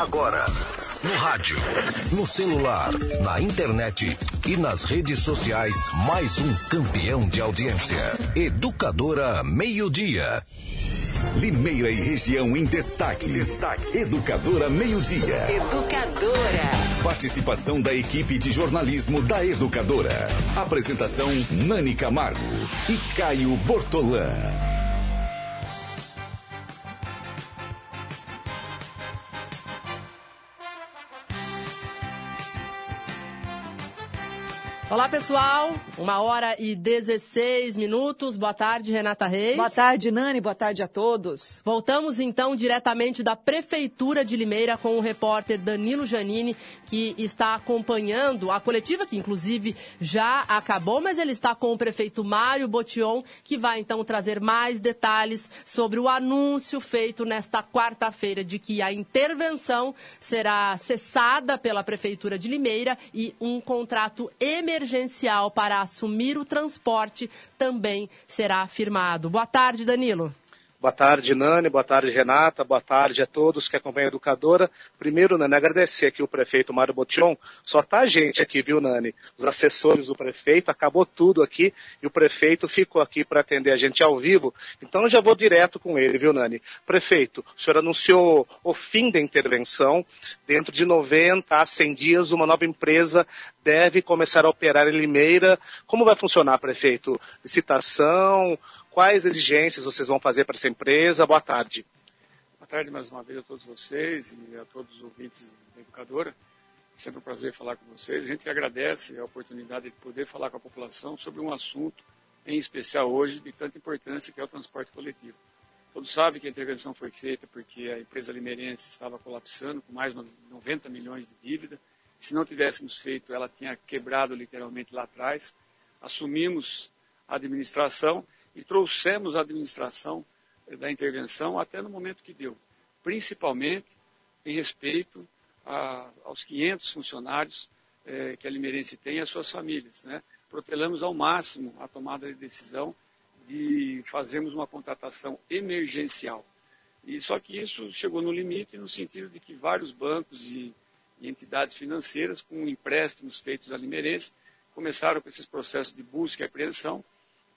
Agora, no rádio, no celular, na internet e nas redes sociais, mais um campeão de audiência. Educadora Meio Dia. Limeira e região em destaque. Destaque. Educadora Meio Dia. Educadora. Participação da equipe de jornalismo da Educadora. Apresentação Nani Camargo e Caio Bortolã. Olá, pessoal. Uma hora e 16 minutos. Boa tarde, Renata Reis. Boa tarde, Nani. Boa tarde a todos. Voltamos então diretamente da Prefeitura de Limeira com o repórter Danilo Janini, que está acompanhando a coletiva, que inclusive já acabou, mas ele está com o prefeito Mário Botion, que vai então trazer mais detalhes sobre o anúncio feito nesta quarta-feira de que a intervenção será cessada pela Prefeitura de Limeira e um contrato emergencial emergencial para assumir o transporte também será firmado. Boa tarde, Danilo. Boa tarde, Nani. Boa tarde, Renata. Boa tarde a todos que acompanham a Educadora. Primeiro, Nani, agradecer aqui o prefeito Mário Botion. Só tá a gente aqui, viu, Nani? Os assessores do prefeito, acabou tudo aqui e o prefeito ficou aqui para atender a gente ao vivo. Então, já vou direto com ele, viu, Nani? Prefeito, o senhor anunciou o fim da intervenção. Dentro de 90 a 100 dias, uma nova empresa deve começar a operar em Limeira. Como vai funcionar, prefeito? Licitação? Quais exigências vocês vão fazer para essa empresa? Boa tarde. Boa tarde mais uma vez a todos vocês e a todos os ouvintes da Educadora. É sempre um prazer falar com vocês. A gente agradece a oportunidade de poder falar com a população sobre um assunto, em especial hoje, de tanta importância que é o transporte coletivo. Todos sabem que a intervenção foi feita porque a empresa limeirense estava colapsando com mais de 90 milhões de dívida. Se não tivéssemos feito, ela tinha quebrado literalmente lá atrás. Assumimos a administração e trouxemos a administração eh, da intervenção até no momento que deu, principalmente em respeito a, aos 500 funcionários eh, que a Limeirense tem e as suas famílias. Né? Protelamos ao máximo a tomada de decisão de fazermos uma contratação emergencial. E só que isso chegou no limite no sentido de que vários bancos e, e entidades financeiras, com empréstimos feitos à Limeirense, começaram com esses processos de busca e apreensão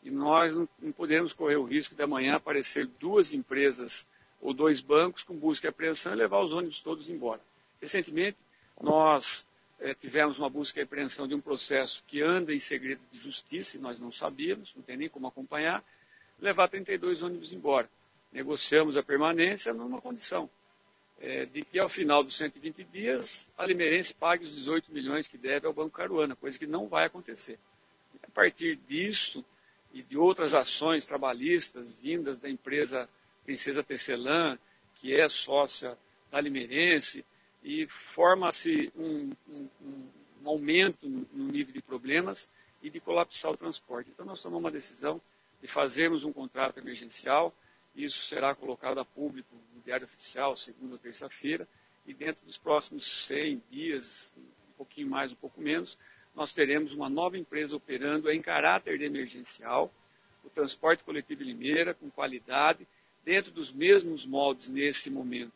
e nós não podemos correr o risco de amanhã aparecer duas empresas ou dois bancos com busca e apreensão e levar os ônibus todos embora. Recentemente, nós é, tivemos uma busca e apreensão de um processo que anda em segredo de justiça, e nós não sabíamos, não tem nem como acompanhar, levar 32 ônibus embora. Negociamos a permanência numa condição, é, de que ao final dos 120 dias, a Limeirense pague os 18 milhões que deve ao Banco Caruana, coisa que não vai acontecer. A partir disso, e de outras ações trabalhistas vindas da empresa Princesa Tecelã, que é sócia da Limeirense, e forma-se um, um, um, aumento no nível de problemas e de colapsar o transporte. Então, nós tomamos uma decisão de fazermos um contrato emergencial, isso será colocado a público no Diário Oficial, segunda ou terça-feira, e dentro dos próximos 100 dias, um pouquinho mais, um pouco menos, nós teremos uma nova empresa operando em caráter de emergencial, o transporte coletivo Limeira, com qualidade, dentro dos mesmos moldes nesse momento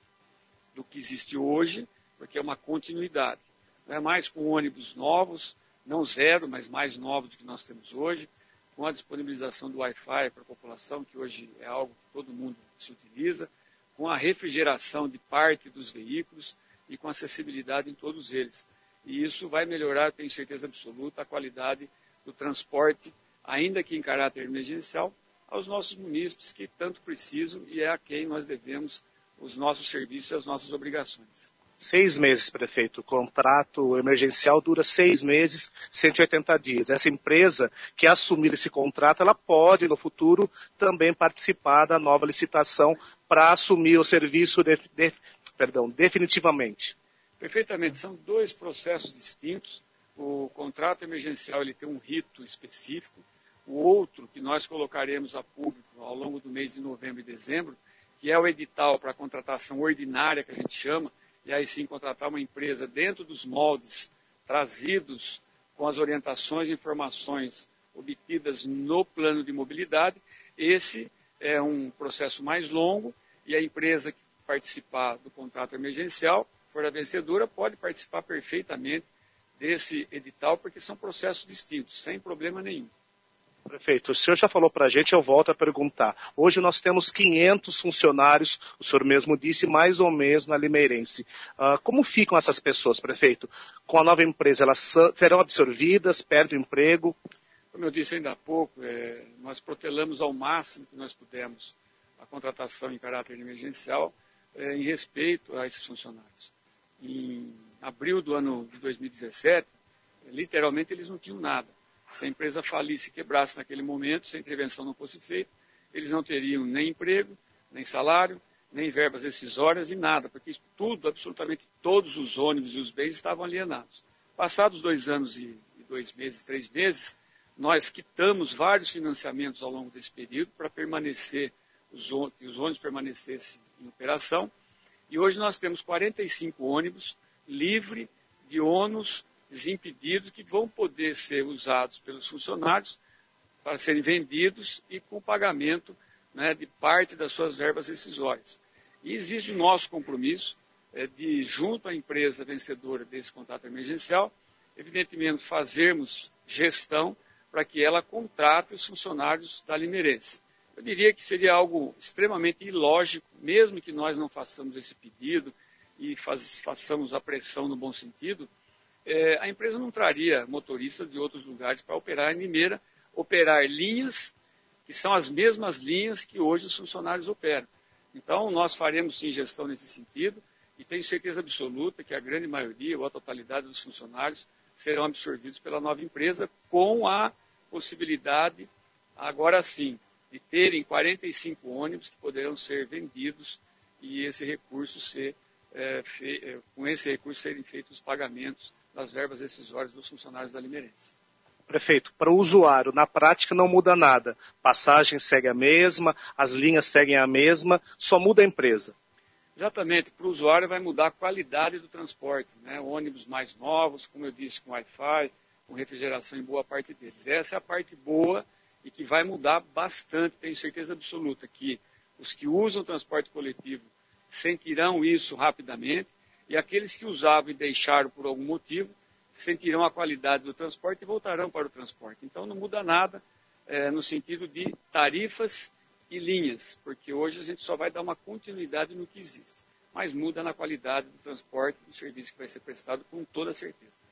do que existe hoje, porque é uma continuidade. Não é mais com ônibus novos, não zero, mas mais novos do que nós temos hoje, com a disponibilização do Wi-Fi para a população, que hoje é algo que todo mundo se utiliza, com a refrigeração de parte dos veículos e com acessibilidade em todos eles. E isso vai melhorar, tenho certeza absoluta, a qualidade do transporte, ainda que em caráter emergencial, aos nossos munícipes que tanto precisam e é a quem nós devemos os nossos serviços e as nossas obrigações. Seis meses, prefeito. O contrato emergencial dura seis meses, 180 dias. Essa empresa que assumir esse contrato, ela pode, no futuro, também participar da nova licitação para assumir o serviço de, de, perdão, definitivamente. Perfeitamente, são dois processos distintos. O contrato emergencial ele tem um rito específico. O outro, que nós colocaremos a público ao longo do mês de novembro e dezembro, que é o edital para contratação ordinária, que a gente chama, e aí sim contratar uma empresa dentro dos moldes trazidos com as orientações e informações obtidas no plano de mobilidade. Esse é um processo mais longo e a empresa que participar do contrato emergencial for a vencedora, pode participar perfeitamente desse edital, porque são processos distintos, sem problema nenhum. Prefeito, o senhor já falou para a gente, eu volto a perguntar. Hoje nós temos 500 funcionários, o senhor mesmo disse, mais ou menos na Limeirense. Uh, como ficam essas pessoas, prefeito? Com a nova empresa, elas serão absorvidas, perdem o emprego? Como eu disse ainda há pouco, é, nós protelamos ao máximo que nós pudemos a contratação em caráter emergencial é, em respeito a esses funcionários. Em abril do ano de 2017, literalmente eles não tinham nada se a empresa falisse quebrasse naquele momento, se a intervenção não fosse feita, eles não teriam nem emprego, nem salário, nem verbas decisórias e nada, porque tudo, absolutamente todos os ônibus e os bens estavam alienados. Passados dois anos e, e dois meses, três meses, nós quitamos vários financiamentos ao longo desse período para permanecer, os, que os ônibus permanecessem em operação. E hoje nós temos 45 ônibus livre de ônus desimpedidos que vão poder ser usados pelos funcionários para serem vendidos e com pagamento né, de parte das suas verbas decisórias. E existe o nosso compromisso é, de, junto à empresa vencedora desse contrato emergencial, evidentemente fazermos gestão para que ela contrate os funcionários da Limeirense. Eu diria que seria algo extremamente ilógico, mesmo que nós não façamos esse pedido e faz, façamos a pressão no bom sentido, é, a empresa não traria motoristas de outros lugares para operar em Limeira, operar linhas que são as mesmas linhas que hoje os funcionários operam. Então, nós faremos sim gestão nesse sentido e tenho certeza absoluta que a grande maioria ou a totalidade dos funcionários serão absorvidos pela nova empresa com a possibilidade, agora sim, de terem 45 ônibus que poderão ser vendidos e esse recurso ser, é, fe, é, com esse recurso serem feitos os pagamentos das verbas decisórias dos funcionários da Limeirense. Prefeito, para o usuário, na prática não muda nada. Passagem segue a mesma, as linhas seguem a mesma, só muda a empresa. Exatamente, para o usuário vai mudar a qualidade do transporte. Né? Ônibus mais novos, como eu disse, com Wi-Fi, com refrigeração em boa parte deles. Essa é a parte boa e que vai mudar bastante, tenho certeza absoluta, que os que usam o transporte coletivo sentirão isso rapidamente e aqueles que usavam e deixaram por algum motivo sentirão a qualidade do transporte e voltarão para o transporte. Então não muda nada é, no sentido de tarifas e linhas, porque hoje a gente só vai dar uma continuidade no que existe, mas muda na qualidade do transporte do serviço que vai ser prestado com toda certeza.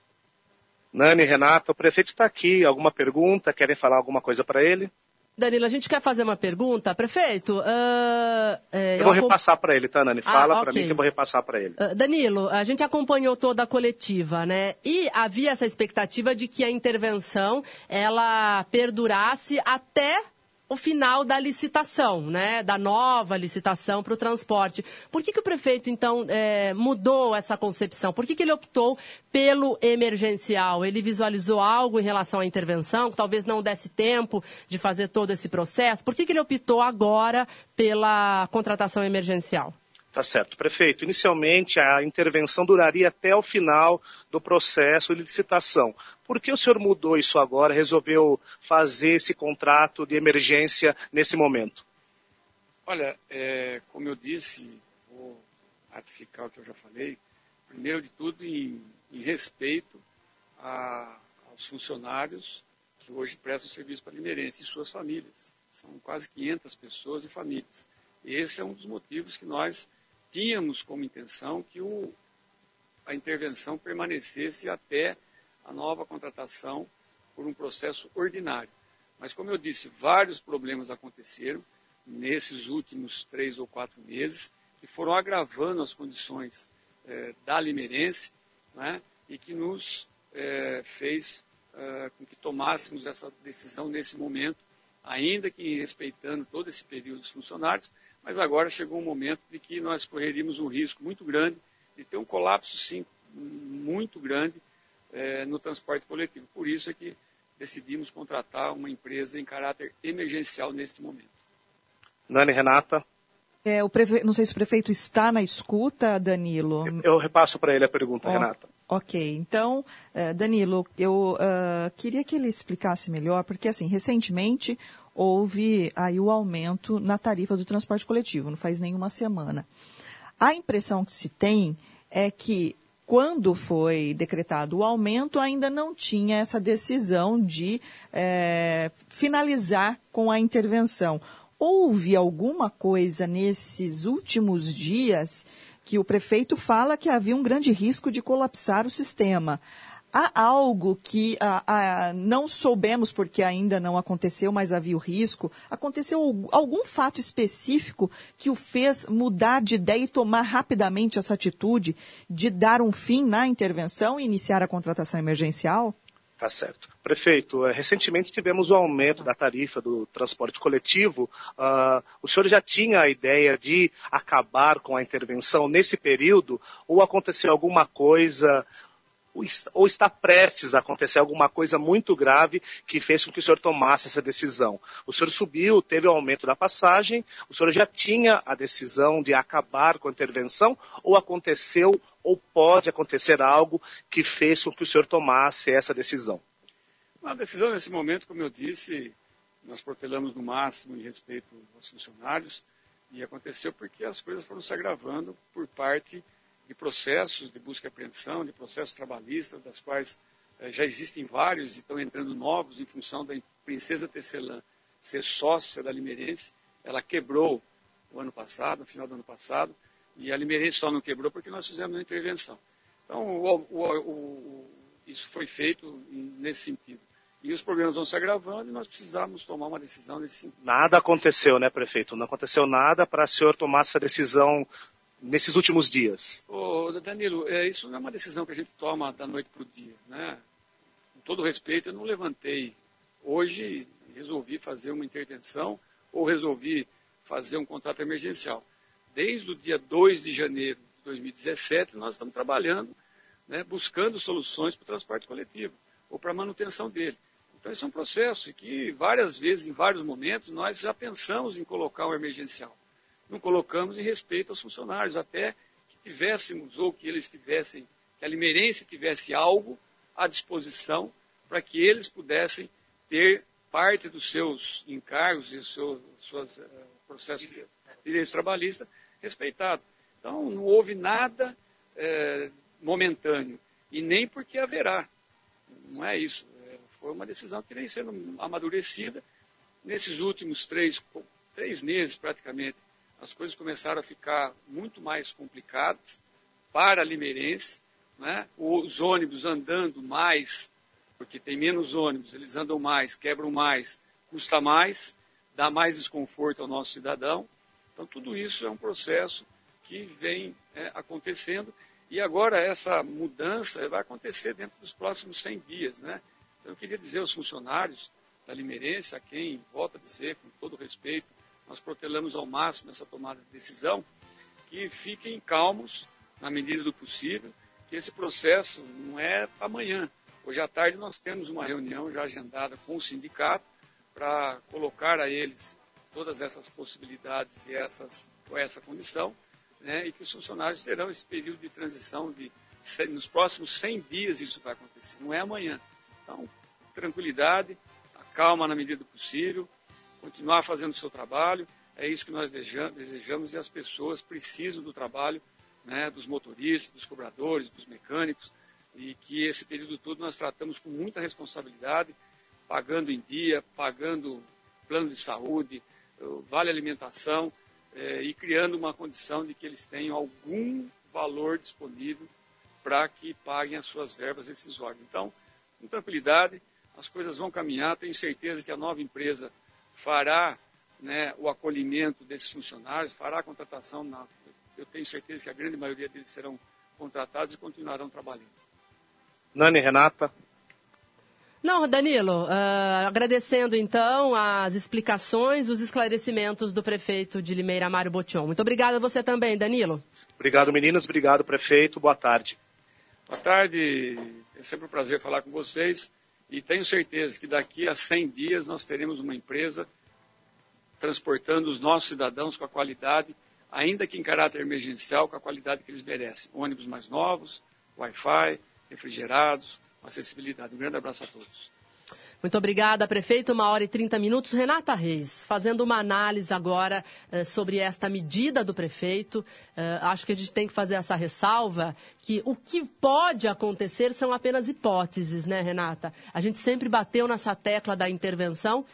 Nani, Renata, o prefeito está aqui. Alguma pergunta? Querem falar alguma coisa para ele? Danilo, a gente quer fazer uma pergunta. Prefeito, uh, é, eu, eu, vou repassar para ele, tá, Nani? Ah, Fala ah, okay. para mim que eu vou repassar para ele. Uh, Danilo, a gente acompanhou toda a coletiva, né? E havia essa expectativa de que a intervenção ela perdurasse até o final da licitação, né, da nova licitação para o transporte. Por que, que o prefeito, então, é, mudou essa concepção? Por que, que ele optou pelo emergencial? Ele visualizou algo em relação à intervenção, que talvez não desse tempo de fazer todo esse processo? Por que, que ele optou agora pela contratação emergencial? Tá certo. Prefeito, inicialmente a intervenção duraria até o final do processo de licitação. Por que o senhor mudou isso agora, resolveu fazer esse contrato de emergência nesse momento? Olha, é, como eu disse, vou ratificar o que eu já falei, primeiro de tudo em, em respeito a, aos funcionários que hoje prestam serviço para Limeirense e suas famílias. São quase 500 pessoas e famílias. Esse é um dos motivos que nós tínhamos como intenção que o, a intervenção permanecesse até a nova contratação por um processo ordinário. Mas, como eu disse, vários problemas aconteceram nesses últimos três ou quatro meses, que foram agravando as condições eh, da Limeirense né, e que nos eh, fez eh, com que tomássemos essa decisão nesse momento, ainda que respeitando todo esse período dos funcionários, mas agora chegou um momento de que nós correríamos um risco muito grande de ter um colapso, sim, muito grande é, no transporte coletivo. Por isso é que decidimos contratar uma empresa em caráter emergencial neste momento. Nani Renata. É, o prefe... Não sei se o prefeito está na escuta, Danilo. Eu, eu repasso para ele a pergunta, oh, Renata. Ok, então, uh, Danilo, eu uh, queria que ele explicasse melhor, porque assim, recentemente houve aí o aumento na tarifa do transporte coletivo, não faz nenhuma semana. A impressão que se tem é que quando foi decretado o aumento, ainda não tinha essa decisão de é, finalizar com a intervenção. Houve alguma coisa nesses últimos dias que o prefeito fala que havia um grande risco de colapsar o sistema. Há algo que ah, ah, não soubemos porque ainda não aconteceu, mas havia o risco? Aconteceu algum fato específico que o fez mudar de ideia e tomar rapidamente essa atitude de dar um fim na intervenção e iniciar a contratação emergencial? Tá certo. Prefeito, eh, recentemente tivemos o aumento da tarifa do transporte coletivo. Uh, o senhor já tinha a ideia de acabar com a intervenção nesse período ou aconteceu alguma coisa ou está prestes a acontecer alguma coisa muito grave que fez com que o senhor tomasse essa decisão. O senhor subiu, teve o aumento da passagem, o senhor já tinha a decisão de acabar com a intervenção ou aconteceu ou pode acontecer algo que fez com que o senhor tomasse essa decisão? A decisão nesse momento, como eu disse, nós protelamos no máximo em respeito aos funcionários e aconteceu porque as coisas foram se agravando por parte de processos de busca e apreensão, de processos trabalhistas, das quais eh, já existem vários e estão entrando novos em função da Princesa Tecelã ser sócia da Limeirense. Ela quebrou o ano passado, no final do ano passado, e a Limeirense só não quebrou porque nós fizemos uma intervenção. Então, o, o, o, isso foi feito nesse sentido. E os problemas vão se agravando e nós precisamos tomar uma decisão nesse sentido. Nada aconteceu, né, prefeito? Não aconteceu nada para o senhor tomar essa decisão nesses últimos dias? Ô, Danilo, é, isso não é uma decisão que a gente toma da noite para o dia. Né? Com todo respeito, eu não levantei hoje resolvi fazer uma intervenção ou resolvi fazer um contrato emergencial. Desde o dia 2 de janeiro de 2017, nós estamos trabalhando, né, buscando soluções para o transporte coletivo ou para a manutenção dele. Então, esse é um processo que várias vezes, em vários momentos, nós já pensamos em colocar um emergencial não colocamos em respeito aos funcionários, até que tivéssemos, ou que eles tivessem, que a Limeirense tivesse algo à disposição para que eles pudessem ter parte dos seus encargos e seus suas, uh, processos de direitos trabalhistas respeitado. Então, não houve nada uh, momentâneo, e nem porque haverá. Não é isso. Foi uma decisão que vem sendo amadurecida nesses últimos três, três meses, praticamente as coisas começaram a ficar muito mais complicadas para a Limeirense, né? os ônibus andando mais, porque tem menos ônibus, eles andam mais, quebram mais, custa mais, dá mais desconforto ao nosso cidadão. Então, tudo isso é um processo que vem é, acontecendo e agora essa mudança vai acontecer dentro dos próximos 100 dias. Né? Então, eu queria dizer aos funcionários da Limeirense, a quem, volto a dizer com todo respeito, nós protelamos ao máximo essa tomada de decisão, que fiquem calmos na medida do possível, que esse processo não é para amanhã. Hoje à tarde nós temos uma reunião já agendada com o sindicato para colocar a eles todas essas possibilidades e essas, com essa condição, né, e que os funcionários terão esse período de transição de nos próximos 100 dias isso vai acontecer, não é amanhã. Então, tranquilidade, calma na medida do possível, continuar fazendo o seu trabalho. É isso que nós desejamos e as pessoas precisam do trabalho né, dos motoristas, dos cobradores, dos mecânicos e que esse período todo nós tratamos com muita responsabilidade, pagando em dia, pagando plano de saúde, vale alimentação é, e criando uma condição de que eles tenham algum valor disponível para que paguem as suas verbas rescisórias. Então, com tranquilidade, as coisas vão caminhar, tenho certeza que a nova empresa fará né, o acolhimento desses funcionários, fará a contratação. Na, eu tenho certeza que a grande maioria deles serão contratados e continuarão trabalhando. Nani, Renata. Não, Danilo, uh, agradecendo então as explicações, os esclarecimentos do prefeito de Limeira, Mário Botion. Muito obrigado a você também, Danilo. Obrigado, meninos. Obrigado, prefeito. Boa tarde. Boa tarde. É sempre um prazer falar com vocês. E tenho certeza que daqui a 100 dias nós teremos uma empresa transportando os nossos cidadãos com a qualidade, ainda que em caráter emergencial, com a qualidade que eles merecem. Ônibus mais novos, Wi-Fi, refrigerados, acessibilidade. Um grande abraço a todos. Muito obrigada, prefeito. Uma hora e 30 minutos. Renata Reis, fazendo uma análise agora eh, sobre esta medida do prefeito. Eh, acho que a gente tem que fazer essa ressalva que o que pode acontecer são apenas hipóteses, né, Renata? A gente sempre bateu nessa tecla da intervenção.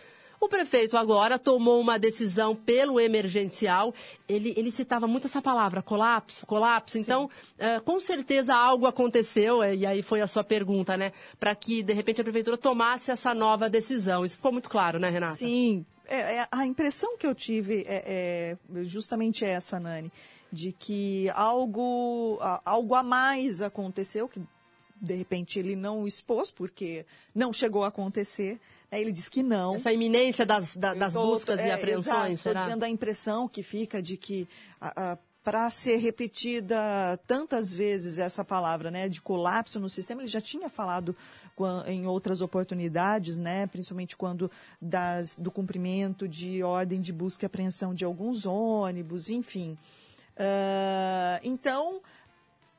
O prefeito agora tomou uma decisão pelo emergencial. Ele, ele citava muito essa palavra, colapso, colapso. Então, é, com certeza algo aconteceu, é, e aí foi a sua pergunta, né? Para que, de repente, a prefeitura tomasse essa nova decisão. Isso ficou muito claro, né, Renata? Sim. É, é, a impressão que eu tive é, é justamente essa, Nani, de que algo, algo a mais aconteceu, que de repente ele não expôs, porque não chegou a acontecer. Ele diz que não. Essa iminência das, da, das tô, buscas é, e apreensões, Estou dizendo a impressão que fica de que para ser repetida tantas vezes essa palavra, né, de colapso no sistema, ele já tinha falado em outras oportunidades, né, principalmente quando das, do cumprimento de ordem de busca e apreensão de alguns ônibus, enfim. Uh, então,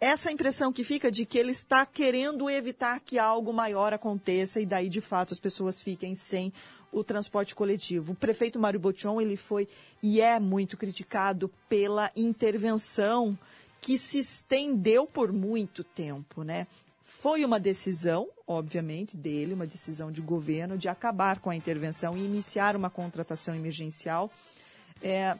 essa impressão que fica de que ele está querendo evitar que algo maior aconteça e daí de fato as pessoas fiquem sem o transporte coletivo. O prefeito Mário Botion, ele foi e é muito criticado pela intervenção que se estendeu por muito tempo, né? Foi uma decisão, obviamente, dele, uma decisão de governo, de acabar com a intervenção e iniciar uma contratação emergencial. É,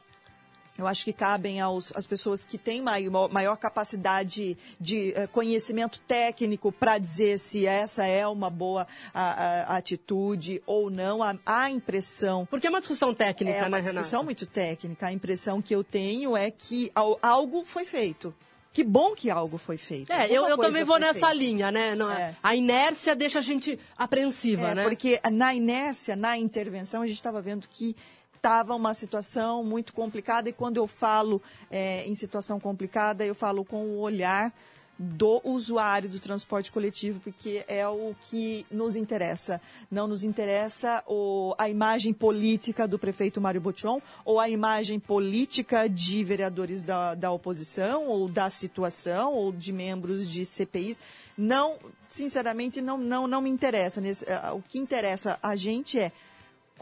eu acho que cabem aos, às pessoas que têm maior, maior capacidade de uh, conhecimento técnico para dizer se essa é uma boa a, a, atitude ou não. A, a, impressão. Porque é uma discussão técnica, é né, uma discussão muito técnica. A impressão que eu tenho é que algo foi feito. Que bom que algo foi feito. É, eu, eu também vou nessa feita. linha, né? É, é. A inércia deixa a gente apreensiva, é, né? Porque na inércia, na intervenção, a gente estava vendo que estava uma situação muito complicada e quando eu falo é, em situação complicada, eu falo com o olhar do usuário do transporte coletivo, porque é o que nos interessa. Não nos interessa o, a imagem política do prefeito Mário Botion ou a imagem política de vereadores da, da oposição ou da situação ou de membros de CPIs. Não, sinceramente, não, não, não me interessa. Nesse, o que interessa a gente é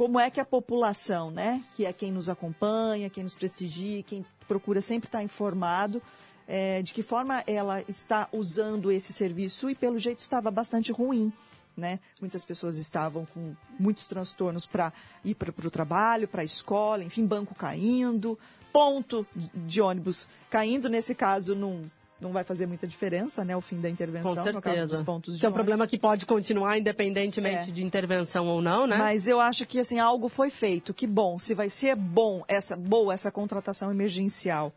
como é que a população, né, que é quem nos acompanha, quem nos prestigia, quem procura sempre estar informado, é, de que forma ela está usando esse serviço e pelo jeito estava bastante ruim. Né? Muitas pessoas estavam com muitos transtornos para ir para o trabalho, para a escola, enfim, banco caindo, ponto de ônibus caindo, nesse caso, num não vai fazer muita diferença, né, o fim da intervenção, Com certeza. no pontos de Que é um problema que pode continuar independentemente é. de intervenção ou não, né? Mas eu acho que assim algo foi feito. Que bom, se vai ser bom essa boa essa contratação emergencial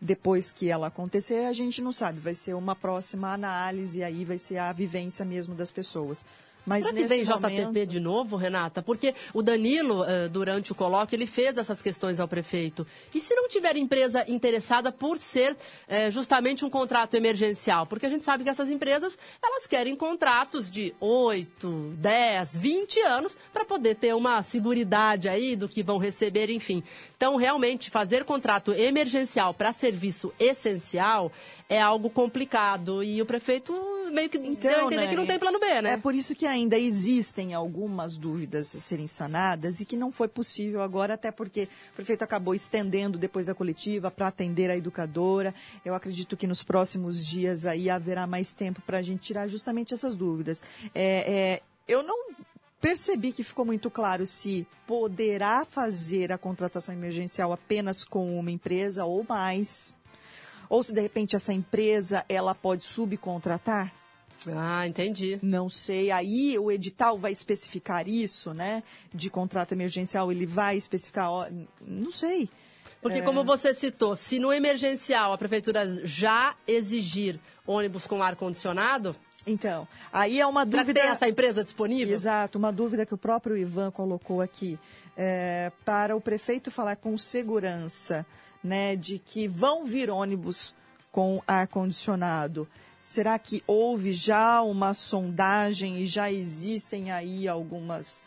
depois que ela acontecer, a gente não sabe. Vai ser uma próxima análise aí, vai ser a vivência mesmo das pessoas. Mas Será que vem momento... JTP de novo, Renata? Porque o Danilo, eh, durante o colóquio, ele fez essas questões ao prefeito. E se não tiver empresa interessada por ser eh, justamente um contrato emergencial? Porque a gente sabe que essas empresas, elas querem contratos de 8, 10, 20 anos para poder ter uma seguridade aí do que vão receber, enfim. Então, realmente, fazer contrato emergencial para serviço essencial é algo complicado. E o prefeito meio que então, deu a entender né, que não tem plano B, né? É por isso que ainda existem algumas dúvidas a serem sanadas e que não foi possível agora, até porque o prefeito acabou estendendo depois da coletiva para atender a educadora. Eu acredito que nos próximos dias aí haverá mais tempo para a gente tirar justamente essas dúvidas. É, é, eu não percebi que ficou muito claro se poderá fazer a contratação emergencial apenas com uma empresa ou mais, ou se de repente essa empresa ela pode subcontratar. Ah, entendi. Não sei. Aí o edital vai especificar isso, né? De contrato emergencial, ele vai especificar. Não sei. Porque, é... como você citou, se no emergencial a prefeitura já exigir ônibus com ar-condicionado. Então, aí é uma Será dúvida. tem essa empresa disponível? Exato, uma dúvida que o próprio Ivan colocou aqui. É, para o prefeito falar com segurança, né, de que vão vir ônibus com ar-condicionado. Será que houve já uma sondagem e já existem aí algumas,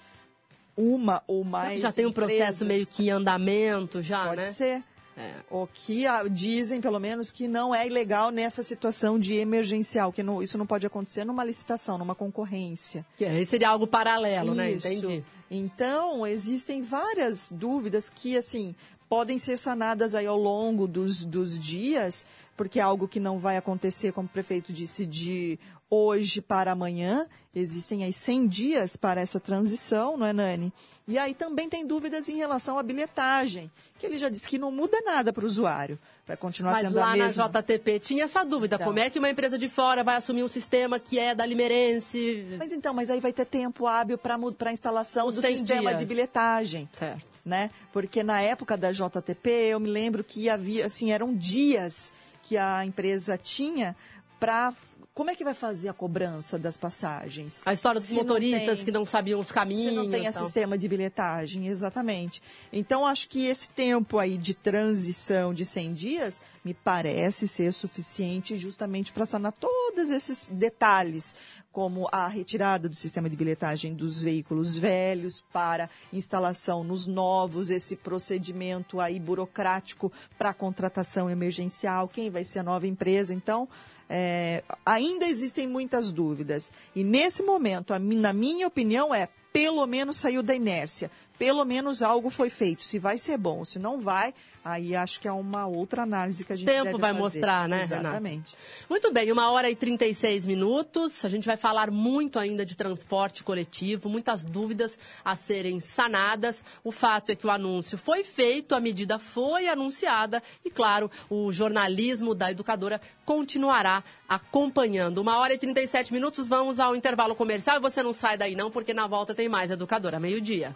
uma ou mais. já tem um processo meio que em andamento, já, Pode né? ser. É. O que a, dizem, pelo menos, que não é ilegal nessa situação de emergencial, que não, isso não pode acontecer numa licitação, numa concorrência. Que aí seria algo paralelo, né? Isso. né? Entendi. Então, existem várias dúvidas que, assim, podem ser sanadas aí ao longo dos, dos dias, porque é algo que não vai acontecer, como o prefeito disse, de hoje para amanhã. Existem aí 100 dias para essa transição, não é, Nani? E aí também tem dúvidas em relação à bilhetagem, que ele já disse que não muda nada para o usuário. Vai continuar Mas sendo lá a mesma. na JTP tinha essa dúvida. Então. Como é que uma empresa de fora vai assumir um sistema que é da Limerense? Mas então, mas aí vai ter tempo hábil para a instalação Os do 100 sistema dias. de bilhetagem. Certo. né? Porque na época da JTP, eu me lembro que havia, assim, eram dias que a empresa tinha para como é que vai fazer a cobrança das passagens? A história dos Se motoristas tem- que não sabiam os caminhos. se não tem sistema de bilhetagem, exatamente. Então, acho que esse tempo aí de transição de 100 dias me parece ser suficiente justamente para sanar todos esses detalhes, como a retirada do sistema de bilhetagem dos veículos velhos para instalação nos novos, esse procedimento aí burocrático para contratação emergencial, quem vai ser a nova empresa. Então, é, ainda existem muitas dúvidas. E nesse momento, a na minha opinião, é pelo menos saiu da inércia. Pelo menos algo foi feito. Se vai ser bom, se não vai, aí acho que é uma outra análise que a gente Tempo deve vai fazer. mostrar, né, Renata? Exatamente. Muito bem, uma hora e 36 minutos. A gente vai falar muito ainda de transporte coletivo, muitas dúvidas a serem sanadas. O fato é que o anúncio foi feito, a medida foi anunciada e, claro, o jornalismo da educadora continuará acompanhando. Uma hora e 37 minutos, vamos ao intervalo comercial e você não sai daí não, porque na volta tem mais educadora, meio-dia.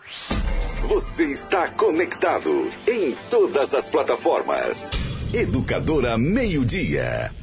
Você está conectado em todas as plataformas. Educadora Meio Dia.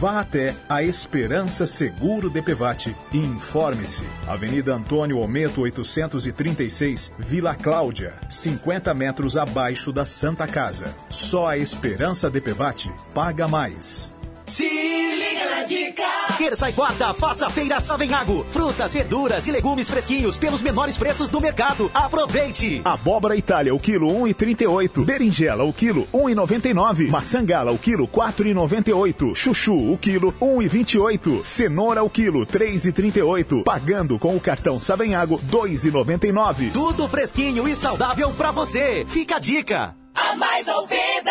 Vá até a Esperança Seguro DPVAT e informe-se. Avenida Antônio Ometo 836, Vila Cláudia, 50 metros abaixo da Santa Casa. Só a Esperança DPVAT paga mais. Se liga na dica! Terça e quarta, faça a feira Savenhago. Frutas, verduras e legumes fresquinhos pelos menores preços do mercado. Aproveite! Abóbora Itália, o quilo 1,38. Berinjela, o quilo 1,99. Maçangala, o quilo 4,98. Chuchu, o quilo 1,28. Cenoura, o quilo 3,38. Pagando com o cartão Savenhago 2,99. Tudo fresquinho e saudável pra você. Fica a dica. A mais ouvida,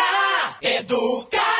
educadora.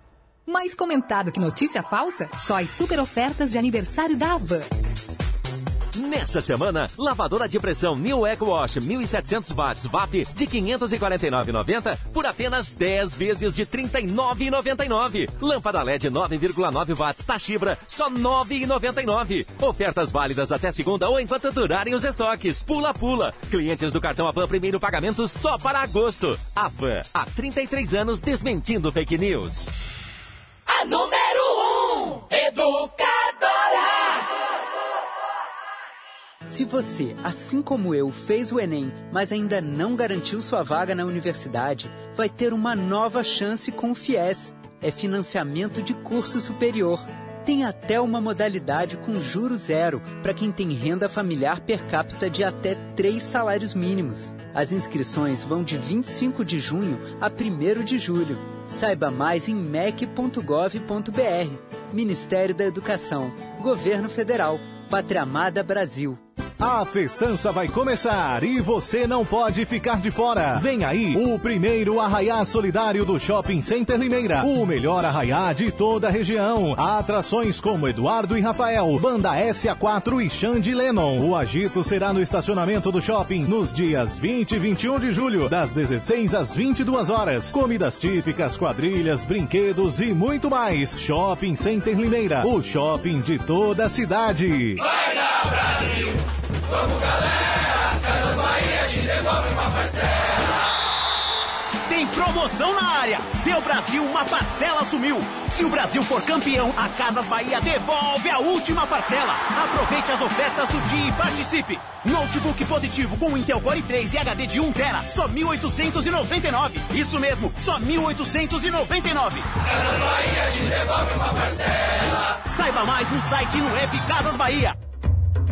Mais comentado que notícia falsa? Só as super ofertas de aniversário da Havan. Nessa semana, lavadora de pressão New Eco Wash 1700 watts VAP de 549,90 por apenas 10 vezes de 39,99. Lâmpada LED 9,9 watts Tachibra só 9,99. Ofertas válidas até segunda ou enquanto durarem os estoques. Pula pula. Clientes do cartão Avan primeiro pagamento só para agosto. Avan, há 33 anos desmentindo fake news. Número 1, um, educadora. Se você, assim como eu, fez o Enem, mas ainda não garantiu sua vaga na universidade, vai ter uma nova chance com o FIES. É financiamento de curso superior. Tem até uma modalidade com juro zero para quem tem renda familiar per capita de até três salários mínimos. As inscrições vão de 25 de junho a 1 de julho. Saiba mais em mec.gov.br. Ministério da Educação, Governo Federal, Pátria Amada Brasil. A festança vai começar e você não pode ficar de fora. Vem aí o primeiro arraiá solidário do Shopping Center Limeira. O melhor arraiá de toda a região. Atrações como Eduardo e Rafael, Banda SA4 e Xande Lennon. O agito será no estacionamento do shopping nos dias 20 e 21 de julho, das 16 às 22 horas. Comidas típicas, quadrilhas, brinquedos e muito mais. Shopping Center Limeira, o shopping de toda a cidade. Vai dar Brasil! Vamos galera, Casas Bahia te devolve uma parcela. Tem promoção na área. Deu Brasil, uma parcela sumiu. Se o Brasil for campeão, a Casas Bahia devolve a última parcela. Aproveite as ofertas do dia e participe. Notebook positivo com Intel Core 3 e HD de 1 tera, só 1.899. Isso mesmo, só 1.899. Casas Bahia te devolve uma parcela. Saiba mais no site e no app Casas Bahia.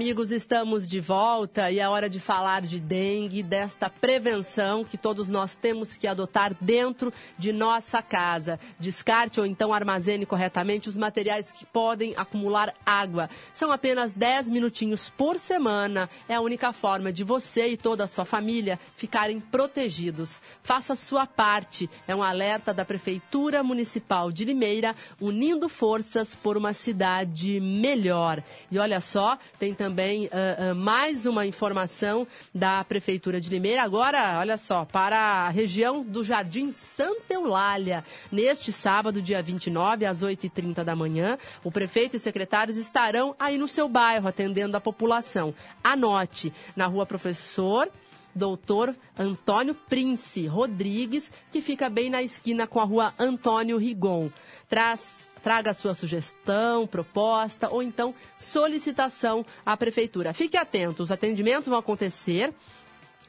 Amigos, estamos de volta e é hora de falar de dengue, desta prevenção que todos nós temos que adotar dentro de nossa casa. Descarte ou então armazene corretamente os materiais que podem acumular água. São apenas 10 minutinhos por semana. É a única forma de você e toda a sua família ficarem protegidos. Faça sua parte. É um alerta da Prefeitura Municipal de Limeira, unindo forças por uma cidade melhor. E olha só, tem também ah, ah, mais uma informação da Prefeitura de Limeira. Agora, olha só, para a região do Jardim Santa Eulália. Neste sábado, dia 29, às 8h30 da manhã, o prefeito e secretários estarão aí no seu bairro, atendendo a população. Anote, na rua Professor doutor Antônio Prince Rodrigues, que fica bem na esquina com a rua Antônio Rigon. Traz Traga sua sugestão, proposta ou então solicitação à prefeitura. Fique atento, os atendimentos vão acontecer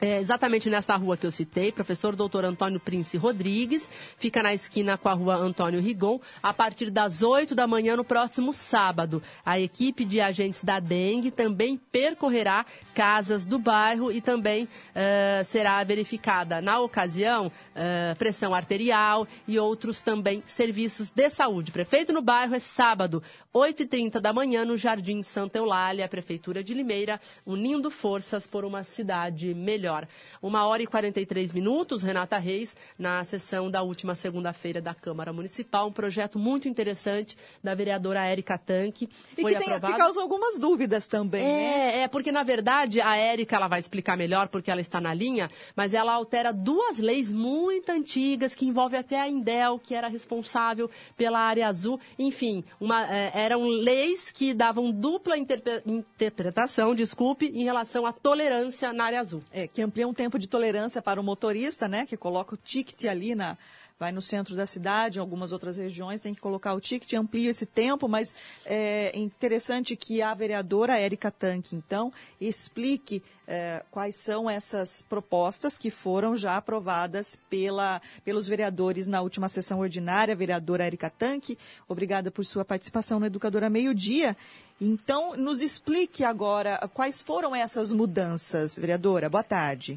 é, exatamente nessa rua que eu citei, professor doutor Antônio Prince Rodrigues, fica na esquina com a rua Antônio Rigon, a partir das 8 da manhã no próximo sábado. A equipe de agentes da dengue também percorrerá casas do bairro e também eh, será verificada, na ocasião, eh, pressão arterial e outros também serviços de saúde. Prefeito no bairro é sábado, 8h30 da manhã, no Jardim Santa Eulália, Prefeitura de Limeira, unindo forças por uma cidade melhor. Uma hora e 43 minutos, Renata Reis, na sessão da última segunda-feira da Câmara Municipal, um projeto muito interessante da vereadora Érica Tanque. E Foi que, tem, aprovado. que causou algumas dúvidas também, né? É, é, porque na verdade a Érica ela vai explicar melhor porque ela está na linha, mas ela altera duas leis muito antigas que envolvem até a Indel, que era responsável pela área azul. Enfim, uma, é, eram leis que davam dupla interpretação, desculpe, em relação à tolerância na área azul. É, que amplia um tempo de tolerância para o motorista, né? Que coloca o ticket ali na. Vai no centro da cidade, em algumas outras regiões, tem que colocar o ticket, amplia esse tempo, mas é interessante que a vereadora Érica Tanque, então, explique é, quais são essas propostas que foram já aprovadas pela, pelos vereadores na última sessão ordinária. Vereadora Érica Tanque, obrigada por sua participação no Educadora Meio Dia. Então, nos explique agora quais foram essas mudanças, vereadora. Boa tarde.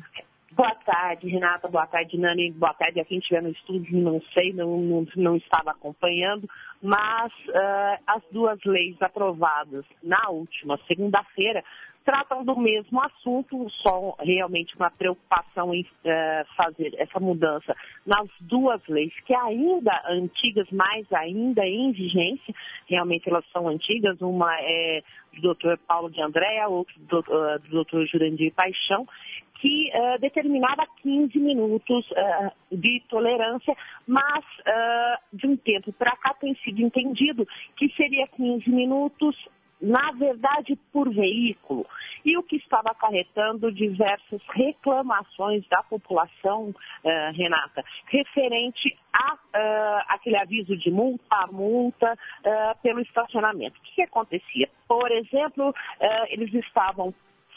Boa tarde, Renata. Boa tarde, Nani. Boa tarde a quem estiver no estúdio. Não sei, não, não, não estava acompanhando. Mas ah, as duas leis aprovadas na última segunda-feira tratam do mesmo assunto, só realmente uma preocupação em eh, fazer essa mudança nas duas leis, que ainda antigas, mas ainda em vigência, realmente elas são antigas, uma é do doutor Paulo de André, a outra do, ah, do doutor Jurandir Paixão, que eh, determinava 15 minutos eh, de tolerância, mas eh, de um tempo para cá tem sido entendido que seria 15 minutos na verdade, por veículo, e o que estava acarretando diversas reclamações da população, uh, Renata, referente a uh, aquele aviso de multa, a multa uh, pelo estacionamento. O que, que acontecia? Por exemplo, eles estavam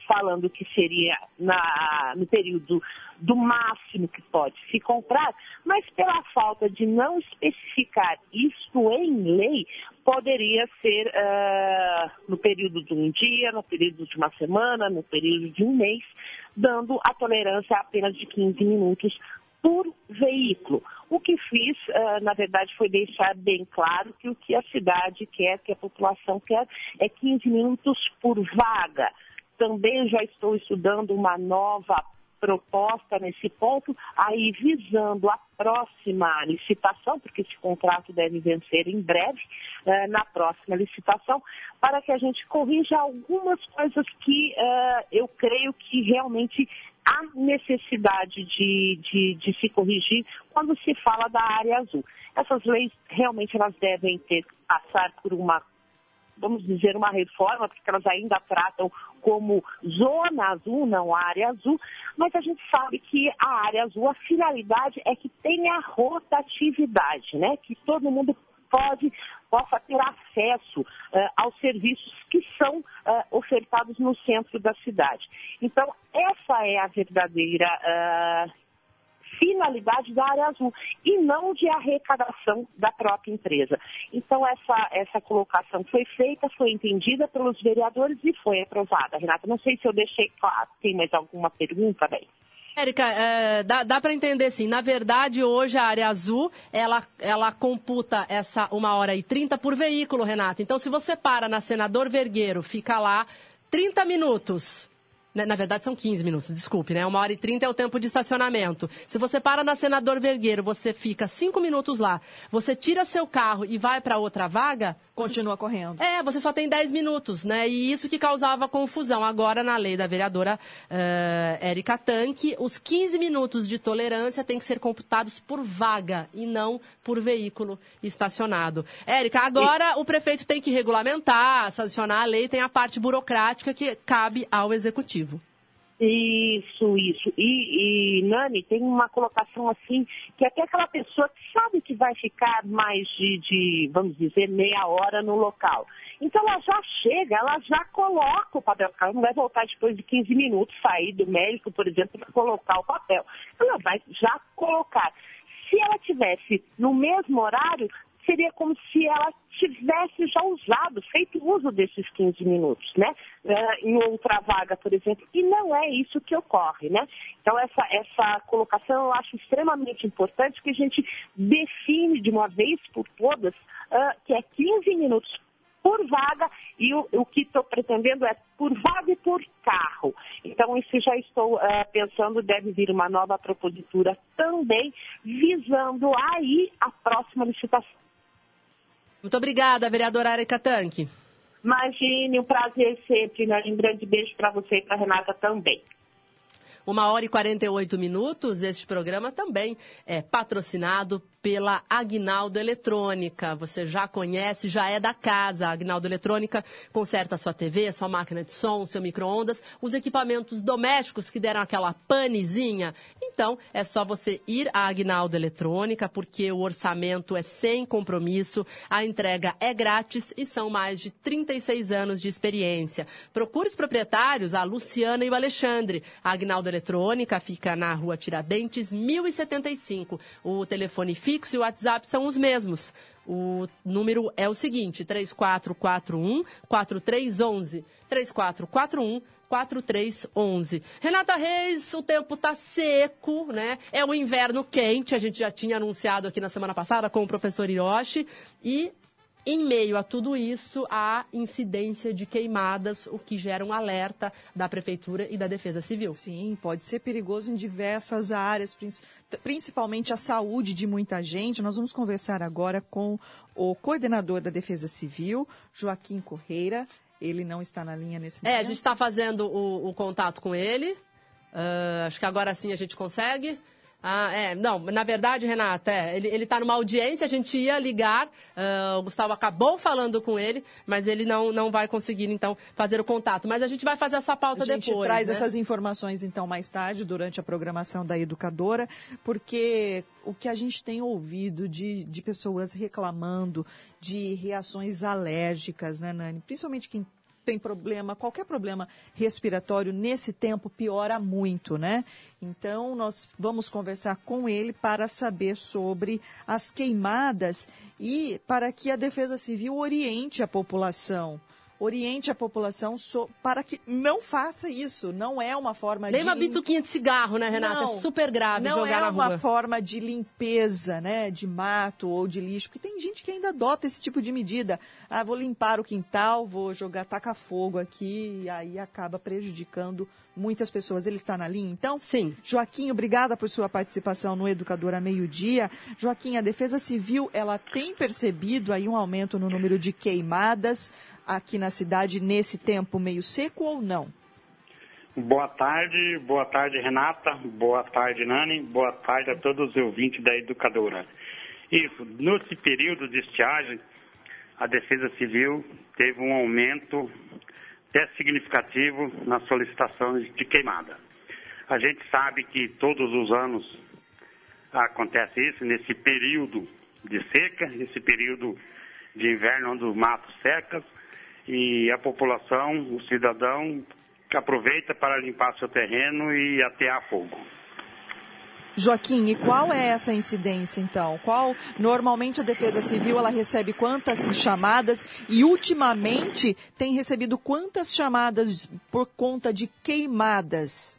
falando que seria na, no período do máximo que pode se comprar, mas pela falta de não especificar isso em lei, poderia ser uh, no período de um dia, no período de uma semana, no período de um mês, dando a tolerância apenas de 15 minutos por veículo. O que fiz, uh, na verdade, foi deixar bem claro que o que a cidade quer, que a população quer, é 15 minutos por vaga. Também já estou estudando uma nova proposta nesse ponto, aí visando a próxima licitação, porque esse contrato deve vencer em breve, eh, na próxima licitação, para que a gente corrija algumas coisas que eh, eu creio que realmente há necessidade de, de, de, se corrigir quando se fala da área azul. Essas leis realmente elas devem ter passar por uma vamos dizer, uma reforma, porque elas ainda tratam como zona azul, não área azul, mas a gente sabe que a área azul, a finalidade é que tenha rotatividade, né? Que todo mundo pode, possa ter acesso uh, aos serviços que são uh, ofertados no centro da cidade. Então, essa é a verdadeira uh, finalidade da área azul e não de arrecadação da própria empresa. Então, essa, essa colocação foi feita, foi entendida pelos vereadores e foi aprovada. Renata, não sei se eu deixei claro. Tem mais alguma pergunta, bem? Érica, é, dá, dá para entender sim. Na verdade, hoje a área azul, ela, ela computa essa uma hora e trinta por veículo, Renata. Então, se você para na Senador Vergueiro, fica lá 30 minutos né, na verdade, são 15 minutos, desculpe, né? Uma hora e trinta é o tempo de estacionamento. Se você para na Senador Vergueiro, você fica cinco minutos lá, você tira seu carro e vai para outra vaga. Continua correndo. É, você só tem 10 minutos, né? E isso que causava confusão. Agora, na lei da vereadora uh, Érica Tanque, os 15 minutos de tolerância têm que ser computados por vaga e não por veículo estacionado. Érica, agora e... o prefeito tem que regulamentar, sancionar a lei, tem a parte burocrática que cabe ao executivo. Isso, isso. E, e, Nani, tem uma colocação assim, que até aquela pessoa que sabe que vai ficar mais de, de, vamos dizer, meia hora no local. Então ela já chega, ela já coloca o papel, ela não vai voltar depois de 15 minutos, sair do médico, por exemplo, para colocar o papel. Ela vai já colocar. Se ela tivesse no mesmo horário, seria como se ela tivesse já usado, feito uso desses 15 minutos, né? Uh, em outra vaga, por exemplo. E não é isso que ocorre, né? Então, essa, essa colocação eu acho extremamente importante que a gente define de uma vez por todas uh, que é 15 minutos por vaga e o, o que estou pretendendo é por vaga e por carro. Então, isso já estou uh, pensando, deve vir uma nova propositura também, visando aí a próxima licitação muito obrigada, vereadora Erika Tanque. Imagine, um prazer sempre. Né? Um grande beijo para você e para Renata também. Uma hora e 48 minutos. Este programa também é patrocinado pela Agnaldo Eletrônica. Você já conhece, já é da casa. A Agnaldo Eletrônica conserta a sua TV, sua máquina de som, seu micro-ondas, os equipamentos domésticos que deram aquela panezinha. Então, é só você ir à Agnaldo Eletrônica, porque o orçamento é sem compromisso, a entrega é grátis e são mais de 36 anos de experiência. Procure os proprietários, a Luciana e o Alexandre. A Agnaldo fica na rua Tiradentes, 1075. O telefone fixo e o WhatsApp são os mesmos. O número é o seguinte: 3441 4311. 3441 4311. Renata Reis, o tempo está seco, né? É o inverno quente, a gente já tinha anunciado aqui na semana passada com o professor Hiroshi. E em meio a tudo isso, há incidência de queimadas, o que gera um alerta da Prefeitura e da Defesa Civil. Sim, pode ser perigoso em diversas áreas, principalmente a saúde de muita gente. Nós vamos conversar agora com o coordenador da Defesa Civil, Joaquim Correira. Ele não está na linha nesse momento. É, a gente está fazendo o, o, contato com ele. Uh, acho que agora sim a gente consegue. Ah, é. Não, na verdade, Renata, é, ele, ele tá numa audiência, a gente ia ligar, ah, o Gustavo acabou falando com ele, mas ele não, não vai conseguir, então, fazer o contato. Mas a gente vai fazer essa pauta A gente depois. traz né? essas informações, então, mais tarde, durante a programação da educadora, porque o que a gente tem ouvido de, de pessoas reclamando de reações alérgicas, né, Nani? Principalmente quem tem problema, qualquer problema respiratório, nesse tempo piora muito, né? Então, nós vamos conversar com ele para saber sobre as queimadas e para que a Defesa Civil oriente a população. Oriente a população so- para que não faça isso. Não é uma forma Nem de. uma bituquinha de cigarro, né, Renata? Não, é super grave não jogar é na uma rua. forma de limpeza, né, de mato ou de lixo, porque tem gente que ainda adota esse tipo de medida. Ah, vou limpar o quintal, vou jogar taca fogo aqui e aí acaba prejudicando muitas pessoas. Ele está na linha, então? Sim. Joaquim, obrigada por sua participação no Educadora Meio Dia. Joaquim, a Defesa Civil, ela tem percebido aí um aumento no número de queimadas aqui na cidade nesse tempo meio seco ou não? Boa tarde, boa tarde Renata, boa tarde Nani, boa tarde a todos os ouvintes da educadora. Isso, nesse período de estiagem, a Defesa Civil teve um aumento até significativo nas solicitações de queimada. A gente sabe que todos os anos acontece isso, nesse período de seca, nesse período de inverno onde os matos secam, e a população, o cidadão, aproveita para limpar seu terreno e atear fogo. Joaquim, e qual é essa incidência então? Qual normalmente a Defesa Civil ela recebe quantas chamadas e ultimamente tem recebido quantas chamadas por conta de queimadas?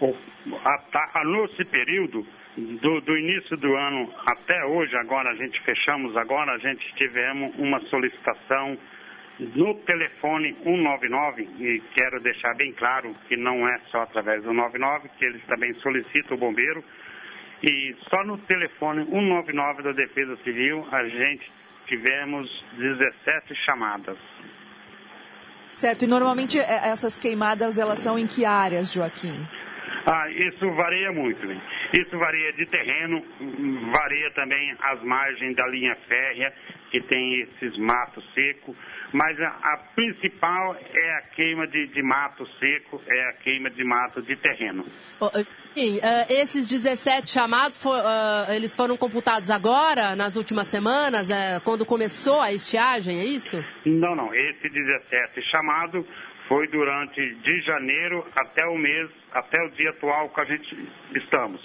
A- Nesse período, do, do início do ano até hoje, agora a gente fechamos, agora a gente tivemos uma solicitação no telefone 199, e quero deixar bem claro que não é só através do 99, que eles também solicitam o bombeiro, e só no telefone 199 da Defesa Civil a gente tivemos 17 chamadas. Certo, e normalmente é, essas queimadas elas são em que áreas, Joaquim? Ah, isso varia muito. hein? Isso varia de terreno, varia também as margens da linha férrea, que tem esses matos secos, mas a, a principal é a queima de, de mato seco, é a queima de mato de terreno. Joaquim, eh, esses 17 chamados, ah, eles foram computados agora, nas últimas semanas, eh, quando começou a estiagem, é isso? Não, não, esse 17 chamado foi durante de janeiro até o mês, até o dia atual que a gente estamos.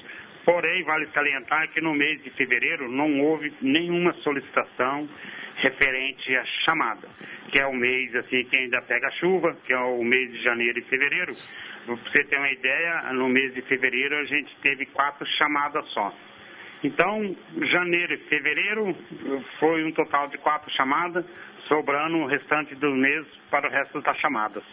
Porém, vale salientar que no mês de fevereiro não houve nenhuma solicitação referente à chamada, que é o mês assim que ainda pega chuva, que é o mês de janeiro e fevereiro. Para você ter uma ideia, no mês de fevereiro a gente teve quatro chamadas só. Então, janeiro e fevereiro foi um total de quatro chamadas, sobrando o restante do mês para o resto das chamadas.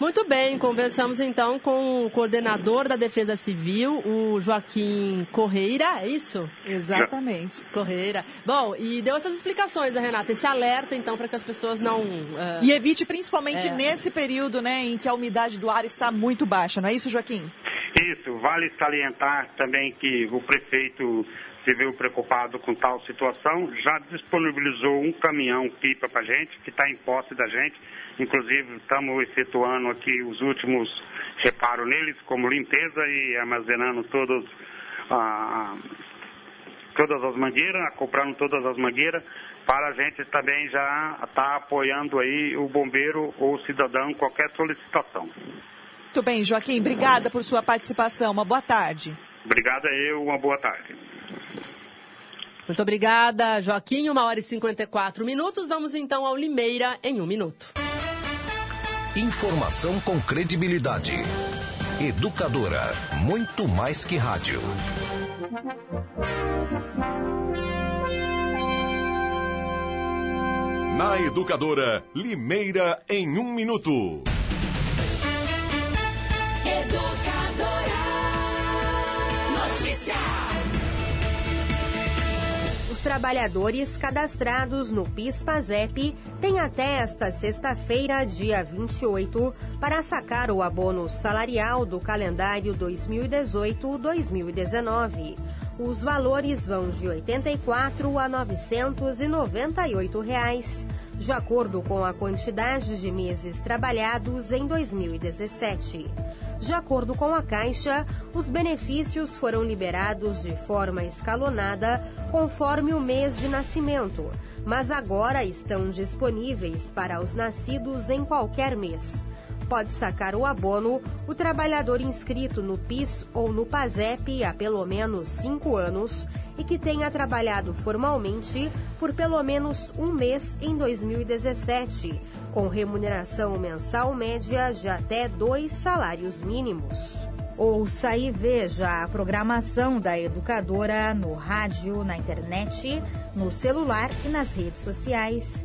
Muito bem, conversamos então com o coordenador da Defesa Civil, o Joaquim Correira, é isso? Exatamente. Correira. Bom, e deu essas explicações, a Renata, esse alerta então para que as pessoas não. ah, E evite principalmente É. nesse período, né, em que a umidade do ar está muito baixa, não é isso, Joaquim? Isso, vale salientar também que o prefeito se viu preocupado com tal situação, já disponibilizou um caminhão pipa para a gente, que está em posse da gente. Inclusive, estamos efetuando aqui os últimos reparos neles, como limpeza e armazenando todos, ah, todas as mangueiras, comprando todas as mangueiras, para a gente também já estar apoiando aí o bombeiro ou o cidadão em qualquer solicitação. Muito bem, Joaquim, obrigada por sua participação. Uma boa tarde. Obrigado a eu, uma boa tarde. Muito obrigada, Joaquim. Uma hora e 54 minutos. Vamos então ao Limeira em um minuto. Informação com credibilidade. Educadora, muito mais que rádio. Na Educadora, Limeira em um minuto. Trabalhadores cadastrados no PIS/PASEP têm até esta sexta-feira, dia 28, para sacar o abono salarial do calendário 2018-2019. Os valores vão de R$ 84 a 998 reais, de acordo com a quantidade de meses trabalhados em 2017. De acordo com a Caixa, os benefícios foram liberados de forma escalonada conforme o mês de nascimento, mas agora estão disponíveis para os nascidos em qualquer mês. Pode sacar o abono o trabalhador inscrito no PIS ou no PASEP há pelo menos cinco anos e que tenha trabalhado formalmente por pelo menos um mês em 2017, com remuneração mensal média de até dois salários mínimos. Ouça e veja a programação da educadora no rádio, na internet, no celular e nas redes sociais.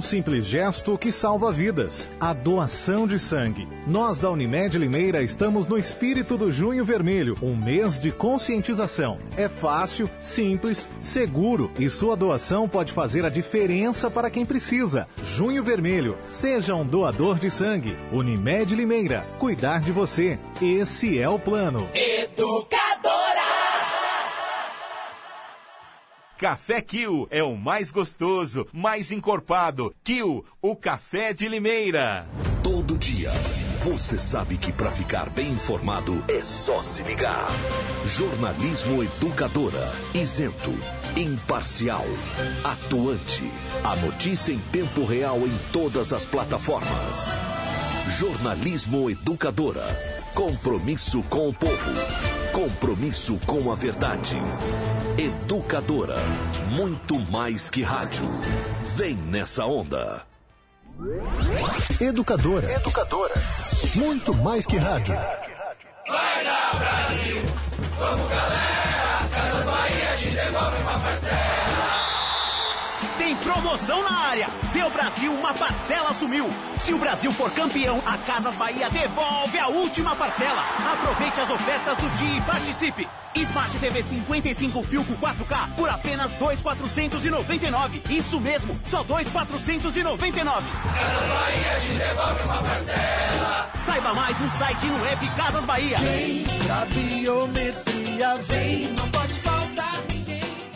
Um simples gesto que salva vidas. A doação de sangue. Nós da Unimed Limeira estamos no espírito do Junho Vermelho, um mês de conscientização. É fácil, simples, seguro e sua doação pode fazer a diferença para quem precisa. Junho Vermelho, seja um doador de sangue. Unimed Limeira, cuidar de você. Esse é o plano. Educadora. Café Kill é o mais gostoso, mais encorpado. Kill, o café de Limeira. Todo dia, você sabe que para ficar bem informado é só se ligar. Jornalismo Educadora, isento, imparcial, atuante. A notícia em tempo real em todas as plataformas. Jornalismo Educadora. Compromisso com o povo. Compromisso com a verdade. Educadora. Muito mais que rádio. Vem nessa onda. Educadora. Educadora. Muito mais que rádio. Vai dar promoção na área. Deu Brasil, uma parcela sumiu. Se o Brasil for campeão, a Casas Bahia devolve a última parcela. Aproveite as ofertas do dia e participe. Smart TV 55 Filco 4K por apenas 2,499. Isso mesmo, só 2,499. Casas Bahia te devolve uma parcela. Saiba mais no site e no app Casas Bahia. Vem pra biometria, vem, não pode ninguém.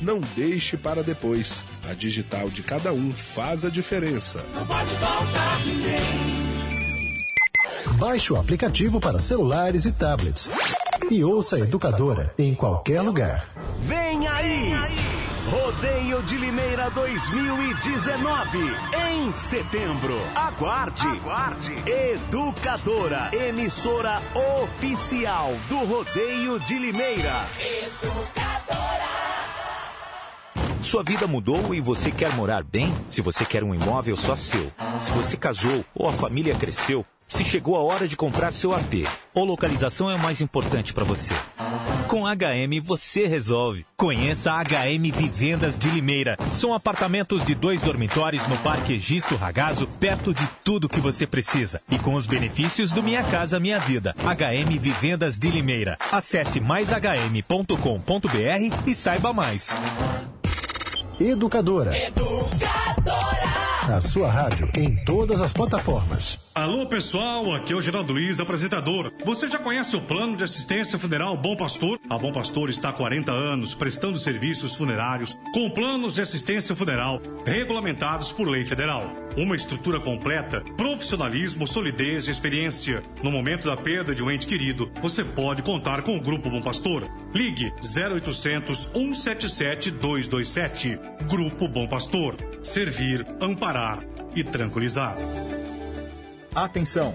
Não deixe para depois. A digital de cada um faz a diferença. Não pode faltar ninguém. Baixe o aplicativo para celulares e tablets. E ouça a Educadora em qualquer lugar. Vem aí! Rodeio de Limeira 2019, em setembro. Aguarde! Aguarde! Educadora, emissora oficial do Rodeio de Limeira. Sua vida mudou e você quer morar bem? Se você quer um imóvel só seu, se você casou ou a família cresceu, se chegou a hora de comprar seu AP, ou localização é o mais importante para você? Com HM você resolve. Conheça a HM Vivendas de Limeira. São apartamentos de dois dormitórios no Parque Egisto Ragazo, perto de tudo que você precisa. E com os benefícios do Minha Casa Minha Vida. HM Vivendas de Limeira. Acesse maishm.com.br e saiba mais. Educadora. A sua rádio em todas as plataformas. Alô pessoal, aqui é o Geraldo Luiz, apresentador. Você já conhece o plano de assistência funeral Bom Pastor? A Bom Pastor está há 40 anos prestando serviços funerários com planos de assistência funeral regulamentados por lei federal. Uma estrutura completa, profissionalismo, solidez e experiência. No momento da perda de um ente querido, você pode contar com o Grupo Bom Pastor. Ligue 0800 177 227. Grupo Bom Pastor. Servir, amparar e tranquilizar. Atenção!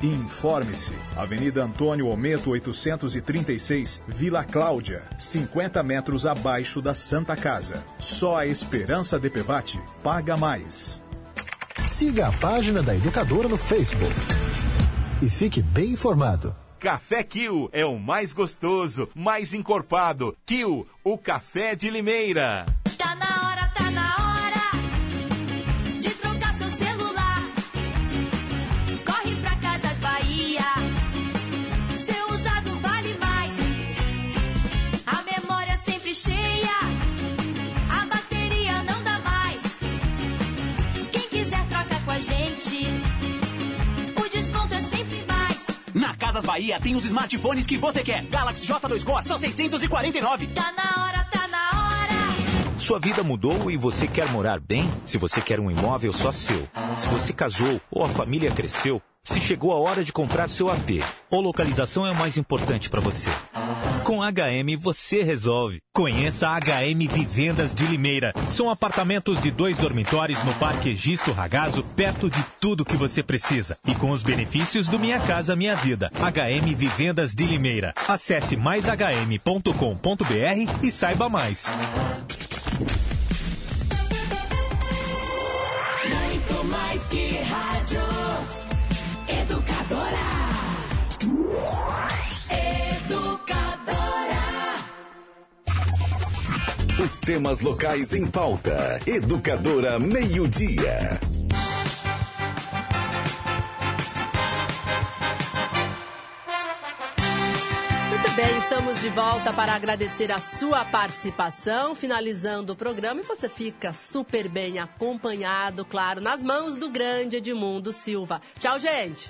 e informe-se. Avenida Antônio Ometo 836, Vila Cláudia, 50 metros abaixo da Santa Casa. Só a Esperança DPVAT paga mais. Siga a página da Educadora no Facebook. E fique bem informado. Café Kill é o mais gostoso, mais encorpado. Kill, o café de Limeira. Casas Bahia tem os smartphones que você quer. Galaxy J2 Core, só 649. Tá na hora, tá na hora. Sua vida mudou e você quer morar bem? Se você quer um imóvel só seu, se você casou ou a família cresceu, se chegou a hora de comprar seu AP ou localização é o mais importante para você. Com HM você resolve. Conheça a HM Vivendas de Limeira. São apartamentos de dois dormitórios no Parque Egisto Ragazo, perto de tudo que você precisa. E com os benefícios do Minha Casa Minha Vida. HM Vivendas de Limeira. Acesse maishm.com.br e saiba mais. Os temas locais em pauta. Educadora Meio-Dia. Muito bem, estamos de volta para agradecer a sua participação, finalizando o programa e você fica super bem acompanhado, claro, nas mãos do grande Edmundo Silva. Tchau, gente!